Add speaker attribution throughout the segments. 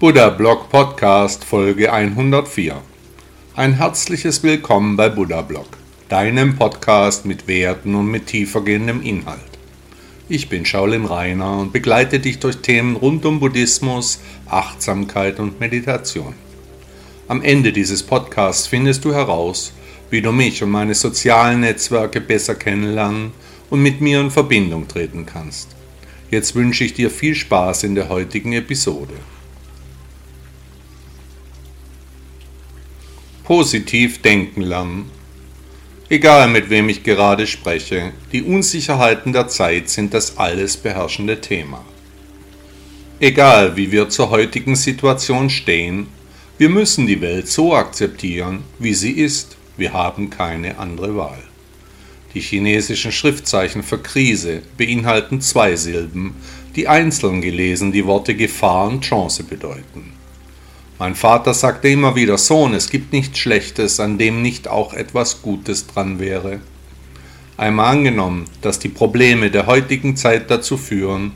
Speaker 1: Buddha Blog Podcast Folge 104. Ein herzliches Willkommen bei Buddha Blog, deinem Podcast mit Werten und mit tiefergehendem Inhalt. Ich bin Shaolin Rainer und begleite dich durch Themen rund um Buddhismus, Achtsamkeit und Meditation. Am Ende dieses Podcasts findest du heraus, wie du mich und meine sozialen Netzwerke besser kennenlernen und mit mir in Verbindung treten kannst. Jetzt wünsche ich dir viel Spaß in der heutigen Episode. Positiv denken lernen. Egal mit wem ich gerade spreche, die Unsicherheiten der Zeit sind das alles beherrschende Thema. Egal wie wir zur heutigen Situation stehen, wir müssen die Welt so akzeptieren, wie sie ist. Wir haben keine andere Wahl. Die chinesischen Schriftzeichen für Krise beinhalten zwei Silben, die einzeln gelesen die Worte Gefahr und Chance bedeuten. Mein Vater sagte immer wieder, Sohn, es gibt nichts Schlechtes, an dem nicht auch etwas Gutes dran wäre. Einmal angenommen, dass die Probleme der heutigen Zeit dazu führen,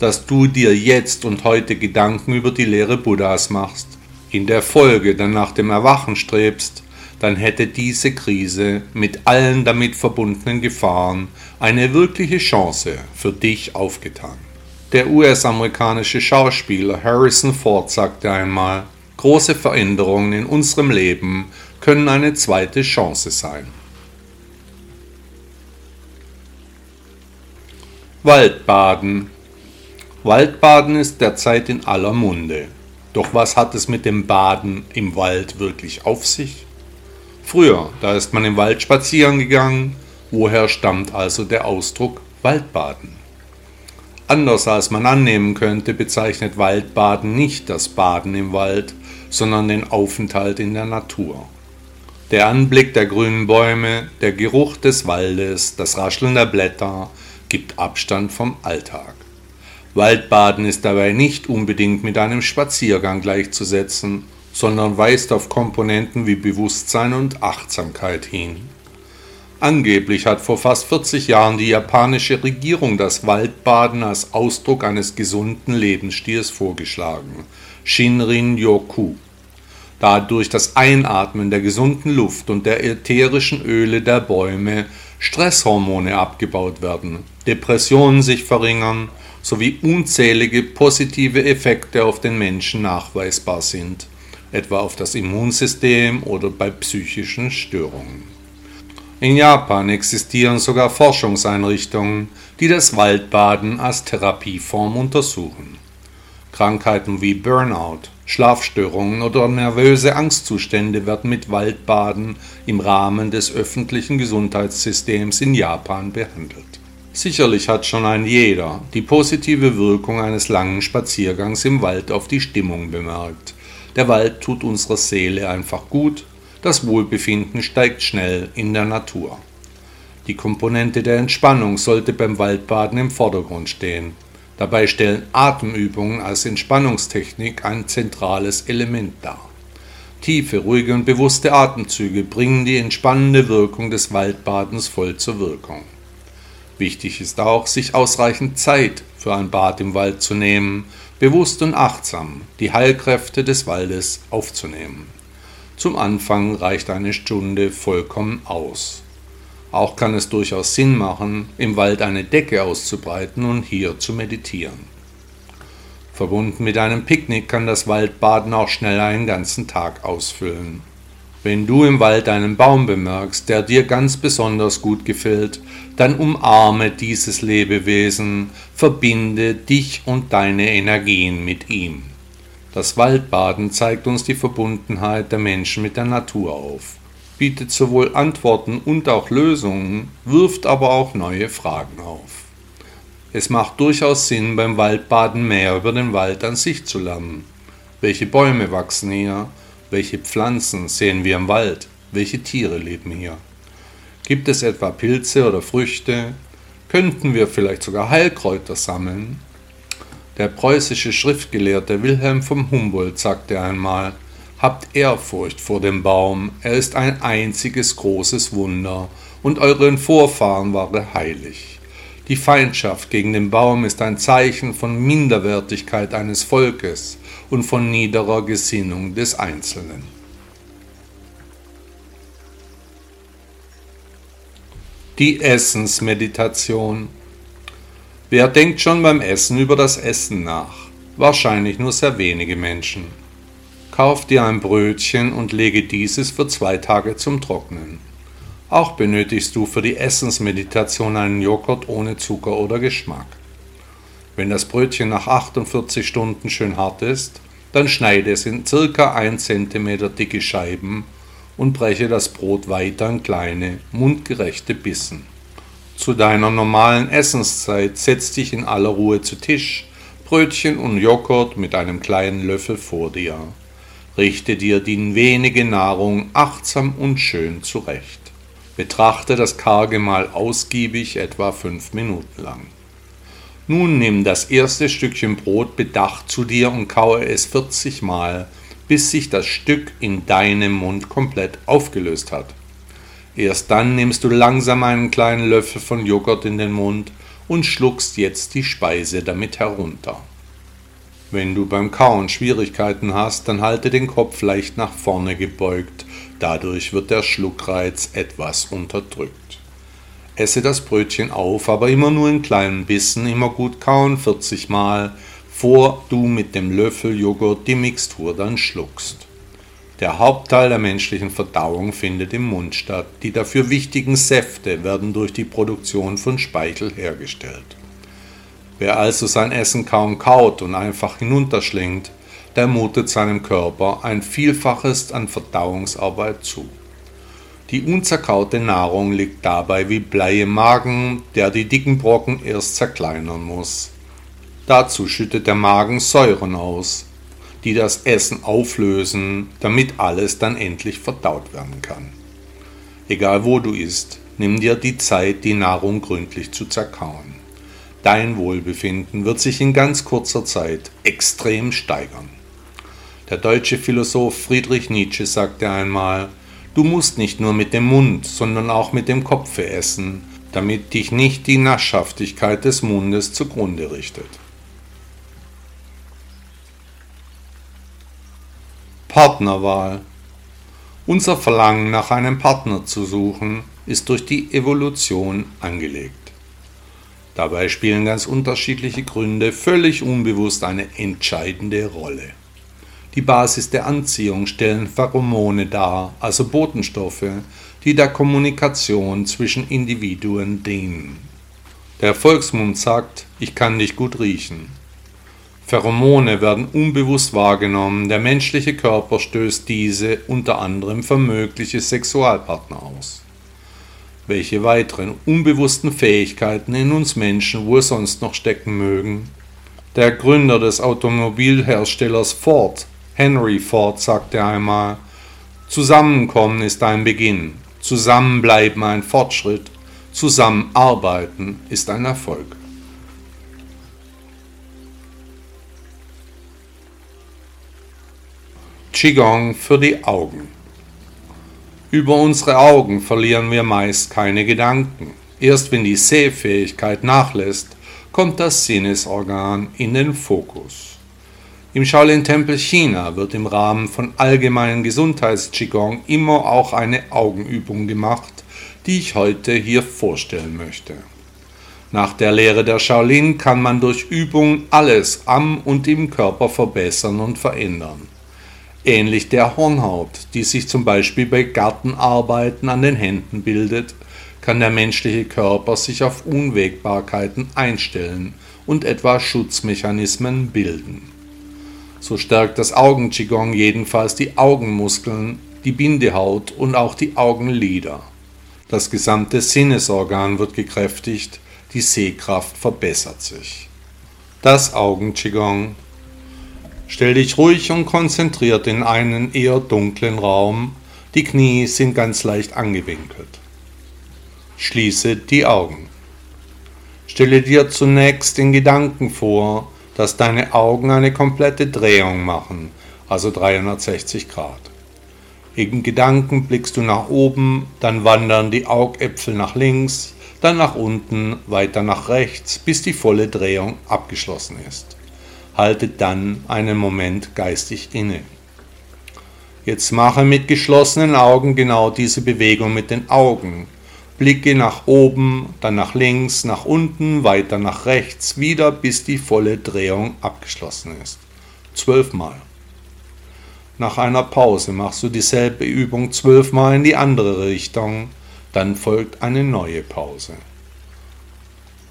Speaker 1: dass du dir jetzt und heute Gedanken über die Lehre Buddhas machst, in der Folge dann nach dem Erwachen strebst, dann hätte diese Krise mit allen damit verbundenen Gefahren eine wirkliche Chance für dich aufgetan. Der US-amerikanische Schauspieler Harrison Ford sagte einmal, Große Veränderungen in unserem Leben können eine zweite Chance sein. Waldbaden. Waldbaden ist derzeit in aller Munde. Doch was hat es mit dem Baden im Wald wirklich auf sich? Früher, da ist man im Wald spazieren gegangen. Woher stammt also der Ausdruck Waldbaden? Anders als man annehmen könnte, bezeichnet Waldbaden nicht das Baden im Wald, sondern den Aufenthalt in der Natur. Der Anblick der grünen Bäume, der Geruch des Waldes, das Rascheln der Blätter gibt Abstand vom Alltag. Waldbaden ist dabei nicht unbedingt mit einem Spaziergang gleichzusetzen, sondern weist auf Komponenten wie Bewusstsein und Achtsamkeit hin. Angeblich hat vor fast 40 Jahren die japanische Regierung das Waldbaden als Ausdruck eines gesunden Lebensstils vorgeschlagen. Shinrin Yoku da durch das Einatmen der gesunden Luft und der ätherischen Öle der Bäume Stresshormone abgebaut werden, Depressionen sich verringern sowie unzählige positive Effekte auf den Menschen nachweisbar sind, etwa auf das Immunsystem oder bei psychischen Störungen. In Japan existieren sogar Forschungseinrichtungen, die das Waldbaden als Therapieform untersuchen. Krankheiten wie Burnout, Schlafstörungen oder nervöse Angstzustände werden mit Waldbaden im Rahmen des öffentlichen Gesundheitssystems in Japan behandelt. Sicherlich hat schon ein jeder die positive Wirkung eines langen Spaziergangs im Wald auf die Stimmung bemerkt. Der Wald tut unserer Seele einfach gut, das Wohlbefinden steigt schnell in der Natur. Die Komponente der Entspannung sollte beim Waldbaden im Vordergrund stehen. Dabei stellen Atemübungen als Entspannungstechnik ein zentrales Element dar. Tiefe, ruhige und bewusste Atemzüge bringen die entspannende Wirkung des Waldbadens voll zur Wirkung. Wichtig ist auch, sich ausreichend Zeit für ein Bad im Wald zu nehmen, bewusst und achtsam die Heilkräfte des Waldes aufzunehmen. Zum Anfang reicht eine Stunde vollkommen aus. Auch kann es durchaus Sinn machen, im Wald eine Decke auszubreiten und hier zu meditieren. Verbunden mit einem Picknick kann das Waldbaden auch schnell einen ganzen Tag ausfüllen. Wenn du im Wald einen Baum bemerkst, der dir ganz besonders gut gefällt, dann umarme dieses Lebewesen, verbinde dich und deine Energien mit ihm. Das Waldbaden zeigt uns die Verbundenheit der Menschen mit der Natur auf bietet sowohl Antworten und auch Lösungen, wirft aber auch neue Fragen auf. Es macht durchaus Sinn, beim Waldbaden mehr über den Wald an sich zu lernen. Welche Bäume wachsen hier? Welche Pflanzen sehen wir im Wald? Welche Tiere leben hier? Gibt es etwa Pilze oder Früchte? Könnten wir vielleicht sogar Heilkräuter sammeln? Der preußische Schriftgelehrte Wilhelm von Humboldt sagte einmal, Habt Ehrfurcht vor dem Baum, er ist ein einziges großes Wunder, und euren Vorfahren war er heilig. Die Feindschaft gegen den Baum ist ein Zeichen von Minderwertigkeit eines Volkes und von niederer Gesinnung des Einzelnen. Die Essensmeditation. Wer denkt schon beim Essen über das Essen nach? Wahrscheinlich nur sehr wenige Menschen. Kauf dir ein Brötchen und lege dieses für zwei Tage zum Trocknen. Auch benötigst du für die Essensmeditation einen Joghurt ohne Zucker oder Geschmack. Wenn das Brötchen nach 48 Stunden schön hart ist, dann schneide es in circa 1 cm dicke Scheiben und breche das Brot weiter in kleine, mundgerechte Bissen. Zu deiner normalen Essenszeit setz dich in aller Ruhe zu Tisch, Brötchen und Joghurt mit einem kleinen Löffel vor dir. Richte dir die wenige Nahrung achtsam und schön zurecht. Betrachte das karge Mal ausgiebig etwa fünf Minuten lang. Nun nimm das erste Stückchen Brot bedacht zu dir und kaue es 40 Mal, bis sich das Stück in deinem Mund komplett aufgelöst hat. Erst dann nimmst du langsam einen kleinen Löffel von Joghurt in den Mund und schluckst jetzt die Speise damit herunter. Wenn du beim Kauen Schwierigkeiten hast, dann halte den Kopf leicht nach vorne gebeugt Dadurch wird der Schluckreiz etwas unterdrückt. Esse das Brötchen auf, aber immer nur in kleinen Bissen, immer gut kauen, 40 Mal, vor du mit dem Löffel Joghurt die Mixtur dann schluckst. Der Hauptteil der menschlichen Verdauung findet im Mund statt. Die dafür wichtigen Säfte werden durch die Produktion von Speichel hergestellt. Wer also sein Essen kaum kaut und einfach hinunterschlingt, der mutet seinem Körper ein Vielfaches an Verdauungsarbeit zu. Die unzerkaute Nahrung liegt dabei wie Blei im Magen, der die dicken Brocken erst zerkleinern muss. Dazu schüttet der Magen Säuren aus, die das Essen auflösen, damit alles dann endlich verdaut werden kann. Egal wo du isst, nimm dir die Zeit, die Nahrung gründlich zu zerkauen. Dein Wohlbefinden wird sich in ganz kurzer Zeit extrem steigern. Der deutsche Philosoph Friedrich Nietzsche sagte einmal, du musst nicht nur mit dem Mund, sondern auch mit dem Kopfe essen, damit dich nicht die Naschhaftigkeit des Mundes zugrunde richtet. Partnerwahl Unser Verlangen nach einem Partner zu suchen ist durch die Evolution angelegt. Dabei spielen ganz unterschiedliche Gründe völlig unbewusst eine entscheidende Rolle. Die Basis der Anziehung stellen Pheromone dar, also Botenstoffe, die der Kommunikation zwischen Individuen dienen. Der Volksmund sagt, ich kann dich gut riechen. Pheromone werden unbewusst wahrgenommen, der menschliche Körper stößt diese unter anderem für mögliche Sexualpartner aus. Welche weiteren unbewussten Fähigkeiten in uns Menschen wohl sonst noch stecken mögen? Der Gründer des Automobilherstellers Ford Henry Ford sagte einmal, Zusammenkommen ist ein Beginn, Zusammenbleiben ein Fortschritt, Zusammenarbeiten ist ein Erfolg. Qigong für die Augen. Über unsere Augen verlieren wir meist keine Gedanken. Erst wenn die Sehfähigkeit nachlässt, kommt das Sinnesorgan in den Fokus. Im Shaolin-Tempel China wird im Rahmen von allgemeinen Gesundheits-Qigong immer auch eine Augenübung gemacht, die ich heute hier vorstellen möchte. Nach der Lehre der Shaolin kann man durch Übung alles am und im Körper verbessern und verändern. Ähnlich der Hornhaut, die sich zum Beispiel bei Gartenarbeiten an den Händen bildet, kann der menschliche Körper sich auf Unwägbarkeiten einstellen und etwa Schutzmechanismen bilden. So stärkt das Augen-Qigong jedenfalls die Augenmuskeln, die Bindehaut und auch die Augenlider. Das gesamte Sinnesorgan wird gekräftigt, die Sehkraft verbessert sich. Das Augen-Qigong Stell dich ruhig und konzentriert in einen eher dunklen Raum. Die Knie sind ganz leicht angewinkelt. Schließe die Augen. Stelle dir zunächst in Gedanken vor, dass deine Augen eine komplette Drehung machen, also 360 Grad. In Gedanken blickst du nach oben, dann wandern die Augäpfel nach links, dann nach unten, weiter nach rechts, bis die volle Drehung abgeschlossen ist haltet dann einen Moment geistig inne. Jetzt mache mit geschlossenen Augen genau diese Bewegung mit den Augen. Blicke nach oben, dann nach links, nach unten, weiter nach rechts, wieder bis die volle Drehung abgeschlossen ist. Zwölfmal. Nach einer Pause machst du dieselbe Übung zwölfmal in die andere Richtung, dann folgt eine neue Pause.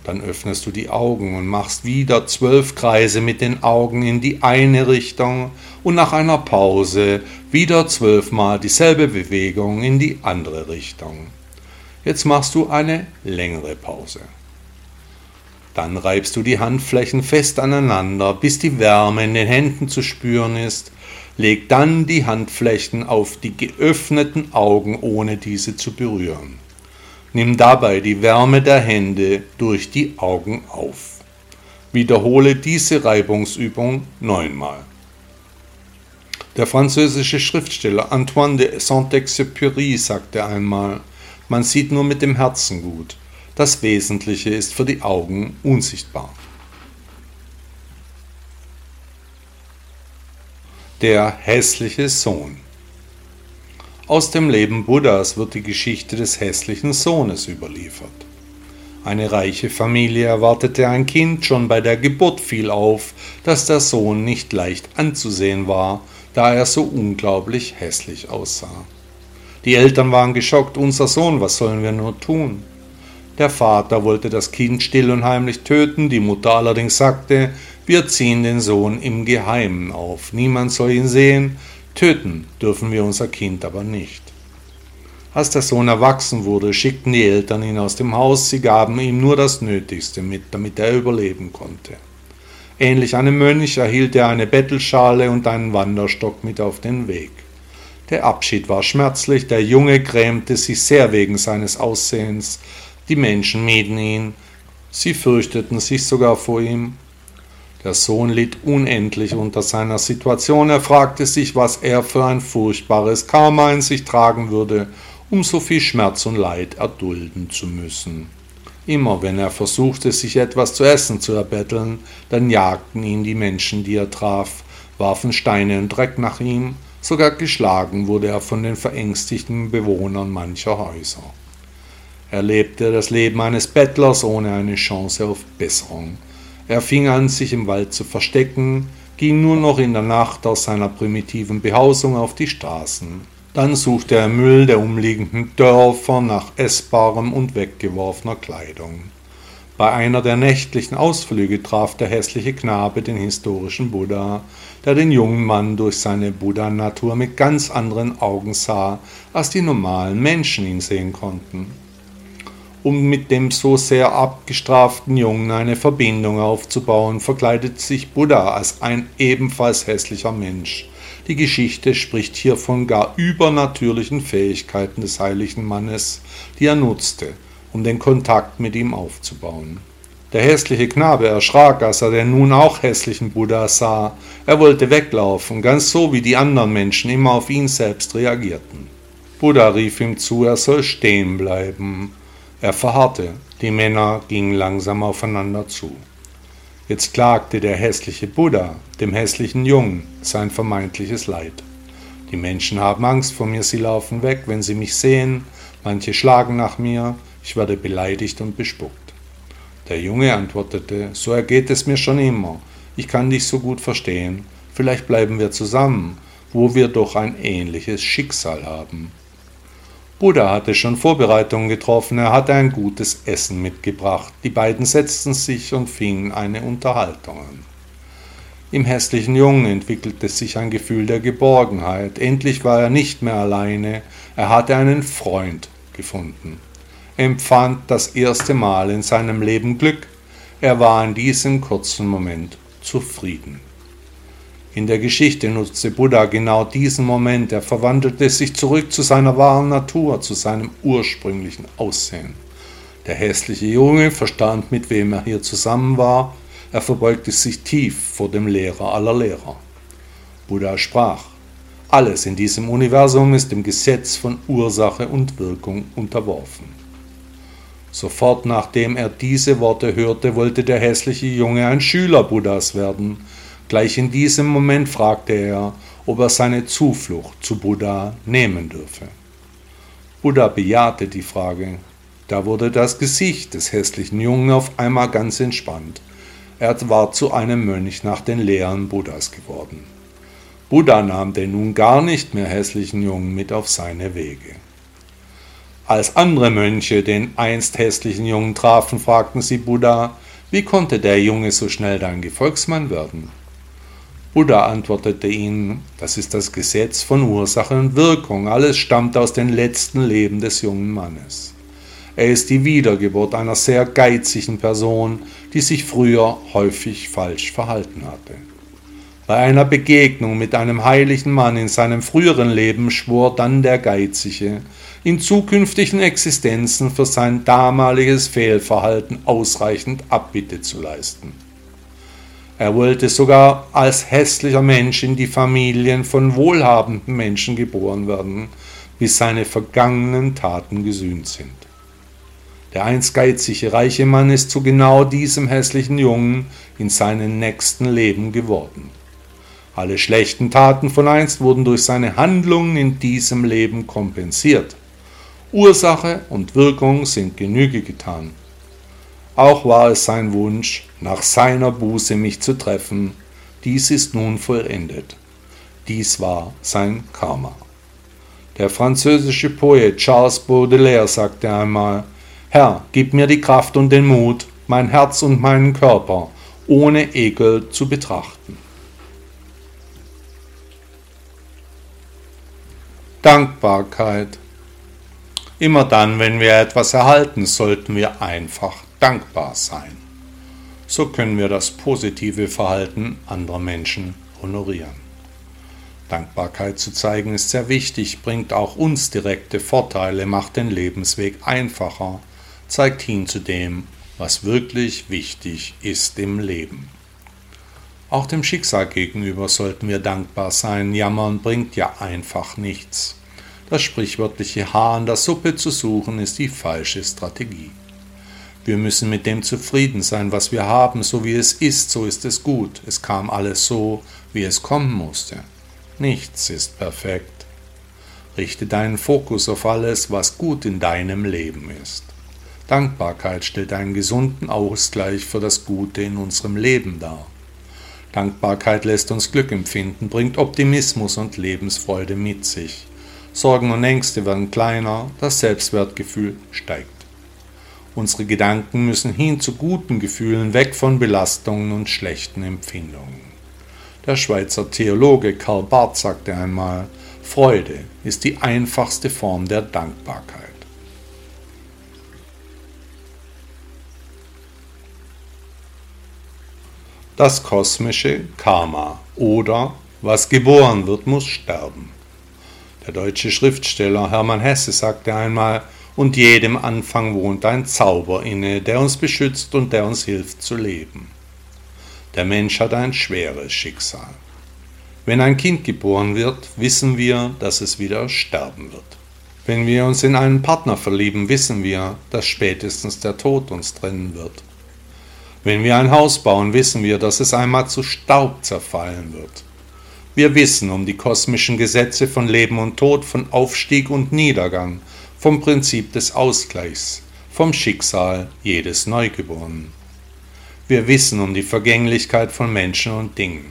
Speaker 1: Dann öffnest du die Augen und machst wieder zwölf Kreise mit den Augen in die eine Richtung und nach einer Pause wieder zwölfmal dieselbe Bewegung in die andere Richtung. Jetzt machst du eine längere Pause. Dann reibst du die Handflächen fest aneinander, bis die Wärme in den Händen zu spüren ist. Leg dann die Handflächen auf die geöffneten Augen, ohne diese zu berühren. Nimm dabei die Wärme der Hände durch die Augen auf. Wiederhole diese Reibungsübung neunmal. Der französische Schriftsteller Antoine de Saint-Exupéry sagte einmal, man sieht nur mit dem Herzen gut, das Wesentliche ist für die Augen unsichtbar. Der hässliche Sohn aus dem Leben Buddhas wird die Geschichte des hässlichen Sohnes überliefert. Eine reiche Familie erwartete ein Kind, schon bei der Geburt fiel auf, dass der Sohn nicht leicht anzusehen war, da er so unglaublich hässlich aussah. Die Eltern waren geschockt, unser Sohn, was sollen wir nur tun? Der Vater wollte das Kind still und heimlich töten, die Mutter allerdings sagte, wir ziehen den Sohn im Geheimen auf, niemand soll ihn sehen, Töten dürfen wir unser Kind aber nicht. Als der Sohn erwachsen wurde, schickten die Eltern ihn aus dem Haus, sie gaben ihm nur das Nötigste mit, damit er überleben konnte. Ähnlich einem Mönch erhielt er eine Bettelschale und einen Wanderstock mit auf den Weg. Der Abschied war schmerzlich, der Junge grämte sich sehr wegen seines Aussehens, die Menschen mieden ihn, sie fürchteten sich sogar vor ihm, der Sohn litt unendlich unter seiner Situation. Er fragte sich, was er für ein furchtbares Karma in sich tragen würde, um so viel Schmerz und Leid erdulden zu müssen. Immer wenn er versuchte, sich etwas zu essen zu erbetteln, dann jagten ihn die Menschen, die er traf, warfen Steine und Dreck nach ihm, sogar geschlagen wurde er von den verängstigten Bewohnern mancher Häuser. Er lebte das Leben eines Bettlers ohne eine Chance auf Besserung. Er fing an, sich im Wald zu verstecken, ging nur noch in der Nacht aus seiner primitiven Behausung auf die Straßen. Dann suchte er Müll der umliegenden Dörfer nach essbarem und weggeworfener Kleidung. Bei einer der nächtlichen Ausflüge traf der hässliche Knabe den historischen Buddha, der den jungen Mann durch seine Buddha-Natur mit ganz anderen Augen sah, als die normalen Menschen ihn sehen konnten um mit dem so sehr abgestraften Jungen eine Verbindung aufzubauen, verkleidet sich Buddha als ein ebenfalls hässlicher Mensch. Die Geschichte spricht hier von gar übernatürlichen Fähigkeiten des heiligen Mannes, die er nutzte, um den Kontakt mit ihm aufzubauen. Der hässliche Knabe erschrak, als er den nun auch hässlichen Buddha sah. Er wollte weglaufen, ganz so wie die anderen Menschen immer auf ihn selbst reagierten. Buddha rief ihm zu, er soll stehen bleiben. Er verharrte, die Männer gingen langsam aufeinander zu. Jetzt klagte der hässliche Buddha dem hässlichen Jungen sein vermeintliches Leid. Die Menschen haben Angst vor mir, sie laufen weg, wenn sie mich sehen, manche schlagen nach mir, ich werde beleidigt und bespuckt. Der Junge antwortete, so ergeht es mir schon immer, ich kann dich so gut verstehen, vielleicht bleiben wir zusammen, wo wir doch ein ähnliches Schicksal haben. Buddha hatte schon Vorbereitungen getroffen, er hatte ein gutes Essen mitgebracht. Die beiden setzten sich und fingen eine Unterhaltung an. Im hässlichen Jungen entwickelte sich ein Gefühl der Geborgenheit. Endlich war er nicht mehr alleine, er hatte einen Freund gefunden. Er empfand das erste Mal in seinem Leben Glück, er war in diesem kurzen Moment zufrieden. In der Geschichte nutzte Buddha genau diesen Moment. Er verwandelte sich zurück zu seiner wahren Natur, zu seinem ursprünglichen Aussehen. Der hässliche Junge verstand, mit wem er hier zusammen war. Er verbeugte sich tief vor dem Lehrer aller Lehrer. Buddha sprach, alles in diesem Universum ist dem Gesetz von Ursache und Wirkung unterworfen. Sofort nachdem er diese Worte hörte, wollte der hässliche Junge ein Schüler Buddhas werden. Gleich in diesem Moment fragte er, ob er seine Zuflucht zu Buddha nehmen dürfe. Buddha bejahte die Frage. Da wurde das Gesicht des hässlichen Jungen auf einmal ganz entspannt. Er war zu einem Mönch nach den Lehren Buddhas geworden. Buddha nahm den nun gar nicht mehr hässlichen Jungen mit auf seine Wege. Als andere Mönche den einst hässlichen Jungen trafen, fragten sie Buddha, wie konnte der Junge so schnell dein Gefolgsmann werden? Buddha antwortete ihnen, das ist das Gesetz von Ursache und Wirkung, alles stammt aus den letzten Leben des jungen Mannes. Er ist die Wiedergeburt einer sehr geizigen Person, die sich früher häufig falsch verhalten hatte. Bei einer Begegnung mit einem heiligen Mann in seinem früheren Leben schwor dann der Geizige, in zukünftigen Existenzen für sein damaliges Fehlverhalten ausreichend Abbitte zu leisten. Er wollte sogar als hässlicher Mensch in die Familien von wohlhabenden Menschen geboren werden, bis seine vergangenen Taten gesühnt sind. Der einst geizige reiche Mann ist zu genau diesem hässlichen Jungen in seinem nächsten Leben geworden. Alle schlechten Taten von einst wurden durch seine Handlungen in diesem Leben kompensiert. Ursache und Wirkung sind Genüge getan. Auch war es sein Wunsch, nach seiner Buße mich zu treffen. Dies ist nun vollendet. Dies war sein Karma. Der französische Poet Charles Baudelaire sagte einmal, Herr, gib mir die Kraft und den Mut, mein Herz und meinen Körper ohne Ekel zu betrachten. Dankbarkeit. Immer dann, wenn wir etwas erhalten, sollten wir einfach dankbar sein. So können wir das positive Verhalten anderer Menschen honorieren. Dankbarkeit zu zeigen ist sehr wichtig, bringt auch uns direkte Vorteile, macht den Lebensweg einfacher, zeigt hin zu dem, was wirklich wichtig ist im Leben. Auch dem Schicksal gegenüber sollten wir dankbar sein. Jammern bringt ja einfach nichts. Das sprichwörtliche Haar an der Suppe zu suchen ist die falsche Strategie. Wir müssen mit dem zufrieden sein, was wir haben, so wie es ist, so ist es gut. Es kam alles so, wie es kommen musste. Nichts ist perfekt. Richte deinen Fokus auf alles, was gut in deinem Leben ist. Dankbarkeit stellt einen gesunden Ausgleich für das Gute in unserem Leben dar. Dankbarkeit lässt uns Glück empfinden, bringt Optimismus und Lebensfreude mit sich. Sorgen und Ängste werden kleiner, das Selbstwertgefühl steigt. Unsere Gedanken müssen hin zu guten Gefühlen, weg von Belastungen und schlechten Empfindungen. Der Schweizer Theologe Karl Barth sagte einmal, Freude ist die einfachste Form der Dankbarkeit. das kosmische Karma oder was geboren wird, muss sterben. Der deutsche Schriftsteller Hermann Hesse sagte einmal, und jedem Anfang wohnt ein Zauber inne, der uns beschützt und der uns hilft zu leben. Der Mensch hat ein schweres Schicksal. Wenn ein Kind geboren wird, wissen wir, dass es wieder sterben wird. Wenn wir uns in einen Partner verlieben, wissen wir, dass spätestens der Tod uns trennen wird. Wenn wir ein Haus bauen, wissen wir, dass es einmal zu Staub zerfallen wird. Wir wissen um die kosmischen Gesetze von Leben und Tod, von Aufstieg und Niedergang, vom Prinzip des Ausgleichs, vom Schicksal jedes Neugeborenen. Wir wissen um die Vergänglichkeit von Menschen und Dingen.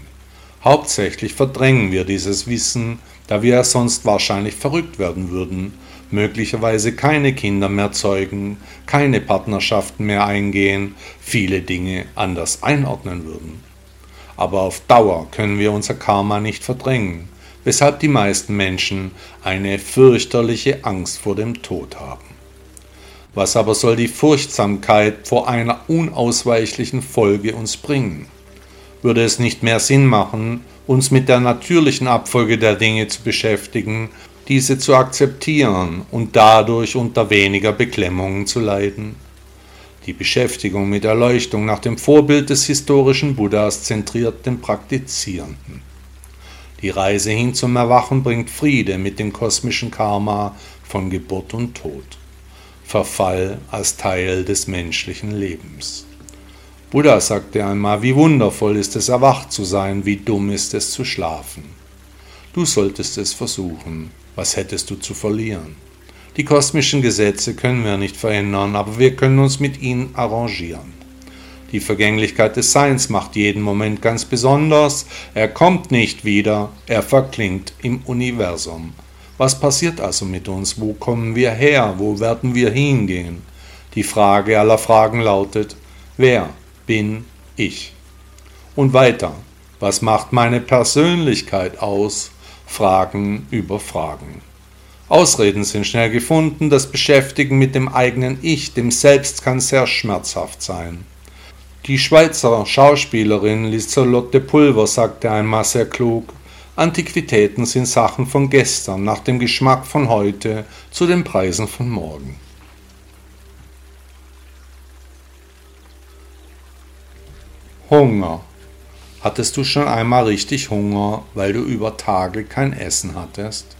Speaker 1: Hauptsächlich verdrängen wir dieses Wissen, da wir sonst wahrscheinlich verrückt werden würden, möglicherweise keine Kinder mehr zeugen, keine Partnerschaften mehr eingehen, viele Dinge anders einordnen würden. Aber auf Dauer können wir unser Karma nicht verdrängen, weshalb die meisten Menschen eine fürchterliche Angst vor dem Tod haben. Was aber soll die Furchtsamkeit vor einer unausweichlichen Folge uns bringen? Würde es nicht mehr Sinn machen, uns mit der natürlichen Abfolge der Dinge zu beschäftigen, diese zu akzeptieren und dadurch unter weniger Beklemmungen zu leiden. Die Beschäftigung mit Erleuchtung nach dem Vorbild des historischen Buddhas zentriert den Praktizierenden. Die Reise hin zum Erwachen bringt Friede mit dem kosmischen Karma von Geburt und Tod. Verfall als Teil des menschlichen Lebens. Buddha sagte einmal, wie wundervoll ist es erwacht zu sein, wie dumm ist es zu schlafen. Du solltest es versuchen, was hättest du zu verlieren? Die kosmischen Gesetze können wir nicht verändern, aber wir können uns mit ihnen arrangieren. Die Vergänglichkeit des Seins macht jeden Moment ganz besonders. Er kommt nicht wieder, er verklingt im Universum. Was passiert also mit uns? Wo kommen wir her? Wo werden wir hingehen? Die Frage aller Fragen lautet, wer bin ich? Und weiter, was macht meine Persönlichkeit aus? Fragen über Fragen. Ausreden sind schnell gefunden, das Beschäftigen mit dem eigenen Ich, dem Selbst kann sehr schmerzhaft sein. Die Schweizer Schauspielerin Liselotte Pulver sagte einmal sehr klug, Antiquitäten sind Sachen von gestern, nach dem Geschmack von heute, zu den Preisen von morgen. Hunger. Hattest du schon einmal richtig Hunger, weil du über Tage kein Essen hattest?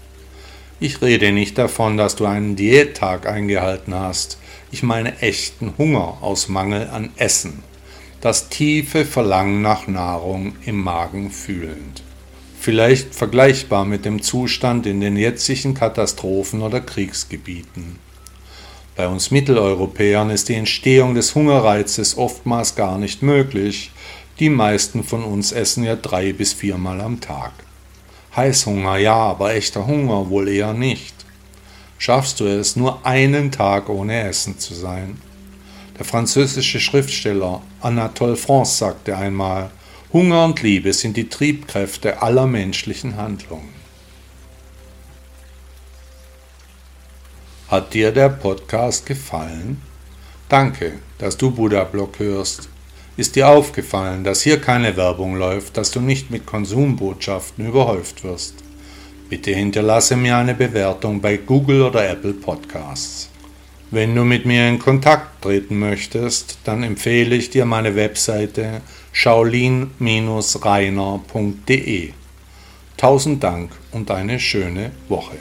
Speaker 1: Ich rede nicht davon, dass du einen Diättag eingehalten hast. Ich meine echten Hunger aus Mangel an Essen. Das tiefe Verlangen nach Nahrung im Magen fühlend. Vielleicht vergleichbar mit dem Zustand in den jetzigen Katastrophen oder Kriegsgebieten. Bei uns Mitteleuropäern ist die Entstehung des Hungerreizes oftmals gar nicht möglich. Die meisten von uns essen ja drei bis viermal am Tag. Heißhunger ja, aber echter Hunger wohl eher nicht. Schaffst du es, nur einen Tag ohne Essen zu sein? Der französische Schriftsteller Anatole France sagte einmal, Hunger und Liebe sind die Triebkräfte aller menschlichen Handlungen. Hat dir der Podcast gefallen? Danke, dass du Buddha Blog hörst. Ist dir aufgefallen, dass hier keine Werbung läuft, dass du nicht mit Konsumbotschaften überhäuft wirst? Bitte hinterlasse mir eine Bewertung bei Google oder Apple Podcasts. Wenn du mit mir in Kontakt treten möchtest, dann empfehle ich dir meine Webseite shaolin-reiner.de. Tausend Dank und eine schöne Woche.